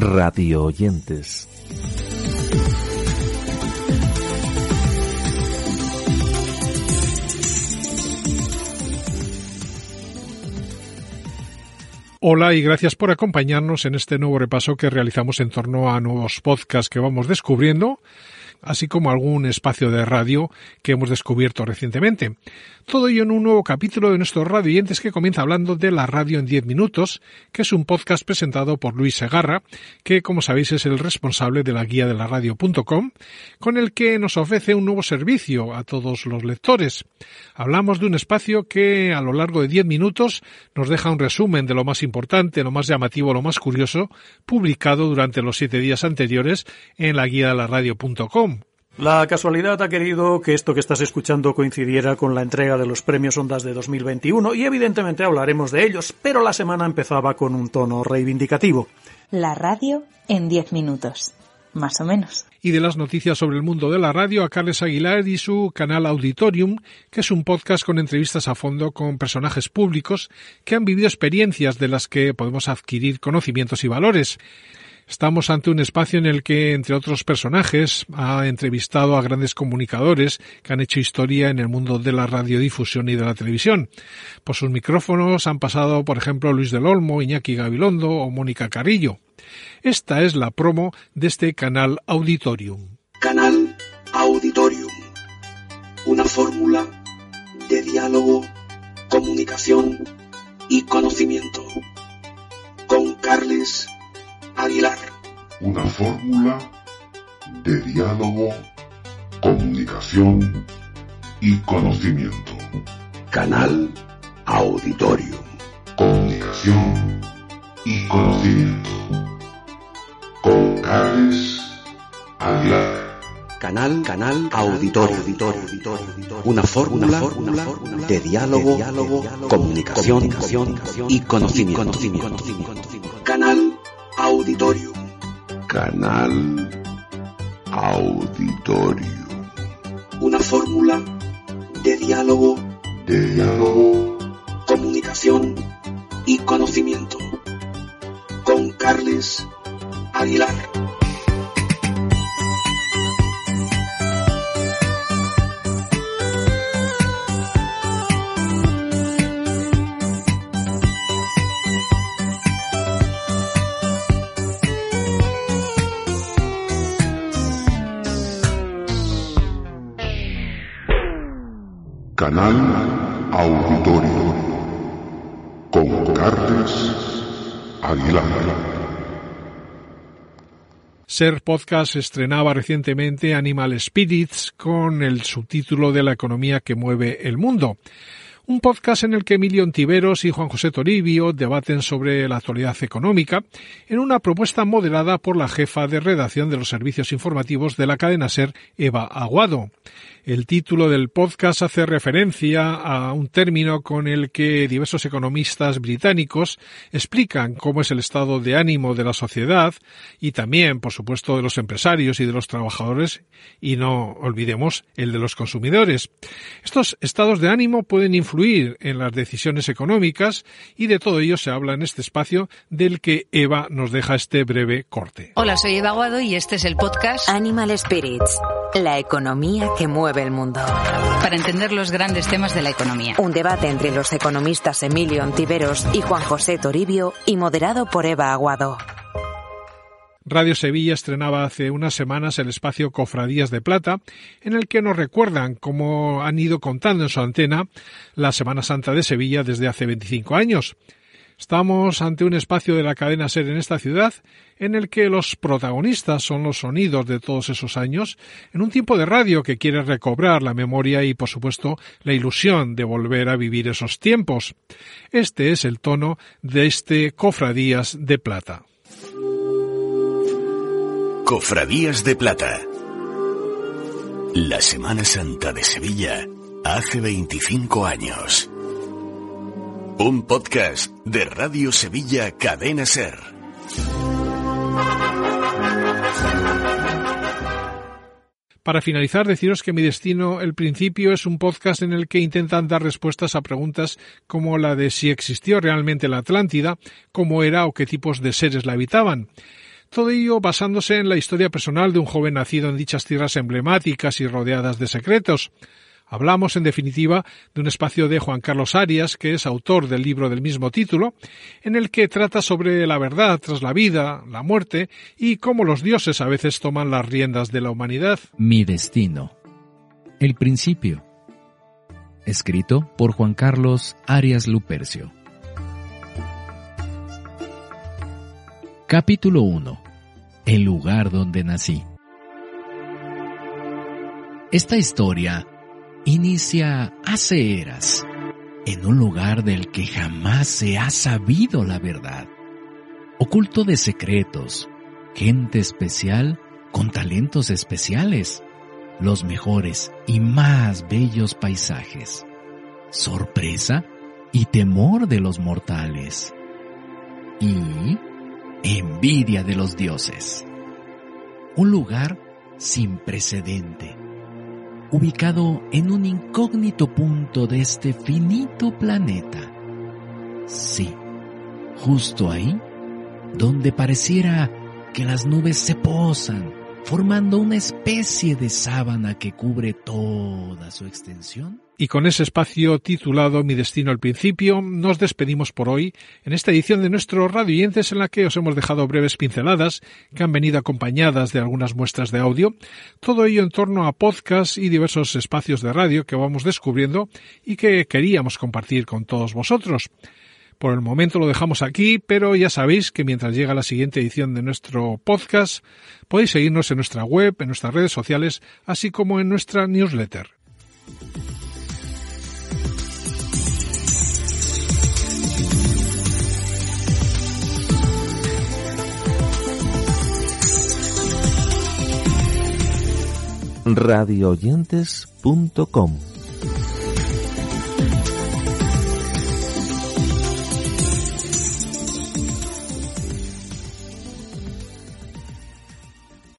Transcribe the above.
radio oyentes. Hola y gracias por acompañarnos en este nuevo repaso que realizamos en torno a nuevos podcasts que vamos descubriendo así como algún espacio de radio que hemos descubierto recientemente. Todo ello en un nuevo capítulo de nuestro Radio Oyentes que comienza hablando de la radio en 10 minutos, que es un podcast presentado por Luis Segarra, que como sabéis es el responsable de la guía de la radio.com, con el que nos ofrece un nuevo servicio a todos los lectores. Hablamos de un espacio que a lo largo de 10 minutos nos deja un resumen de lo más importante, lo más llamativo, lo más curioso, publicado durante los siete días anteriores en la guía de la radio.com la casualidad ha querido que esto que estás escuchando coincidiera con la entrega de los premios Ondas de 2021 y evidentemente hablaremos de ellos, pero la semana empezaba con un tono reivindicativo. La radio en 10 minutos, más o menos. Y de las noticias sobre el mundo de la radio a Carles Aguilar y su canal Auditorium, que es un podcast con entrevistas a fondo con personajes públicos que han vivido experiencias de las que podemos adquirir conocimientos y valores. Estamos ante un espacio en el que, entre otros personajes, ha entrevistado a grandes comunicadores que han hecho historia en el mundo de la radiodifusión y de la televisión. Por sus micrófonos han pasado, por ejemplo, Luis del Olmo, Iñaki Gabilondo o Mónica Carrillo. Esta es la promo de este canal Auditorium. Canal Auditorium. Una fórmula de diálogo, comunicación y conocimiento. Una fórmula de diálogo, comunicación y conocimiento. Canal Auditorio. Comunicación y conocimiento. Con Carles Aguilar. Canal, canal, auditorio, auditorio, auditorio, una fórmula, una fórmula de diálogo, diálogo, comunicación, y conocimiento. Canal Auditorio. Canal Auditorio. Una fórmula de diálogo, de diálogo, comunicación y conocimiento. Con Carles Aguilar. Canal Auditorio con Carles Aguilar. Ser Podcast estrenaba recientemente Animal Spirits con el subtítulo de la economía que mueve el mundo un podcast en el que Emilio Ontiveros y Juan José Toribio debaten sobre la actualidad económica en una propuesta moderada por la jefa de redacción de los servicios informativos de la cadena SER, Eva Aguado. El título del podcast hace referencia a un término con el que diversos economistas británicos explican cómo es el estado de ánimo de la sociedad y también, por supuesto, de los empresarios y de los trabajadores y no olvidemos el de los consumidores. Estos estados de ánimo pueden influir en las decisiones económicas y de todo ello se habla en este espacio del que Eva nos deja este breve corte. Hola, soy Eva Aguado y este es el podcast Animal Spirits, la economía que mueve el mundo. Para entender los grandes temas de la economía. Un debate entre los economistas Emilio Ontiveros y Juan José Toribio y moderado por Eva Aguado. Radio Sevilla estrenaba hace unas semanas el espacio Cofradías de Plata, en el que nos recuerdan cómo han ido contando en su antena la Semana Santa de Sevilla desde hace 25 años. Estamos ante un espacio de la cadena SER en esta ciudad en el que los protagonistas son los sonidos de todos esos años, en un tiempo de radio que quiere recobrar la memoria y, por supuesto, la ilusión de volver a vivir esos tiempos. Este es el tono de este Cofradías de Plata. Cofradías de Plata. La Semana Santa de Sevilla hace 25 años. Un podcast de Radio Sevilla Cadena Ser. Para finalizar, deciros que Mi Destino, el principio, es un podcast en el que intentan dar respuestas a preguntas como la de si existió realmente la Atlántida, cómo era o qué tipos de seres la habitaban. Todo ello basándose en la historia personal de un joven nacido en dichas tierras emblemáticas y rodeadas de secretos. Hablamos, en definitiva, de un espacio de Juan Carlos Arias, que es autor del libro del mismo título, en el que trata sobre la verdad tras la vida, la muerte y cómo los dioses a veces toman las riendas de la humanidad. Mi destino. El principio. Escrito por Juan Carlos Arias Lupercio. Capítulo 1. El lugar donde nací. Esta historia inicia hace eras, en un lugar del que jamás se ha sabido la verdad, oculto de secretos, gente especial con talentos especiales, los mejores y más bellos paisajes, sorpresa y temor de los mortales, y envidia de los dioses. Un lugar sin precedente ubicado en un incógnito punto de este finito planeta. Sí, justo ahí, donde pareciera que las nubes se posan, formando una especie de sábana que cubre toda su extensión. Y con ese espacio titulado Mi destino al principio, nos despedimos por hoy en esta edición de nuestro Radio Oyentes en la que os hemos dejado breves pinceladas que han venido acompañadas de algunas muestras de audio, todo ello en torno a podcasts y diversos espacios de radio que vamos descubriendo y que queríamos compartir con todos vosotros. Por el momento lo dejamos aquí, pero ya sabéis que mientras llega la siguiente edición de nuestro podcast, podéis seguirnos en nuestra web, en nuestras redes sociales, así como en nuestra newsletter. radioyentes.com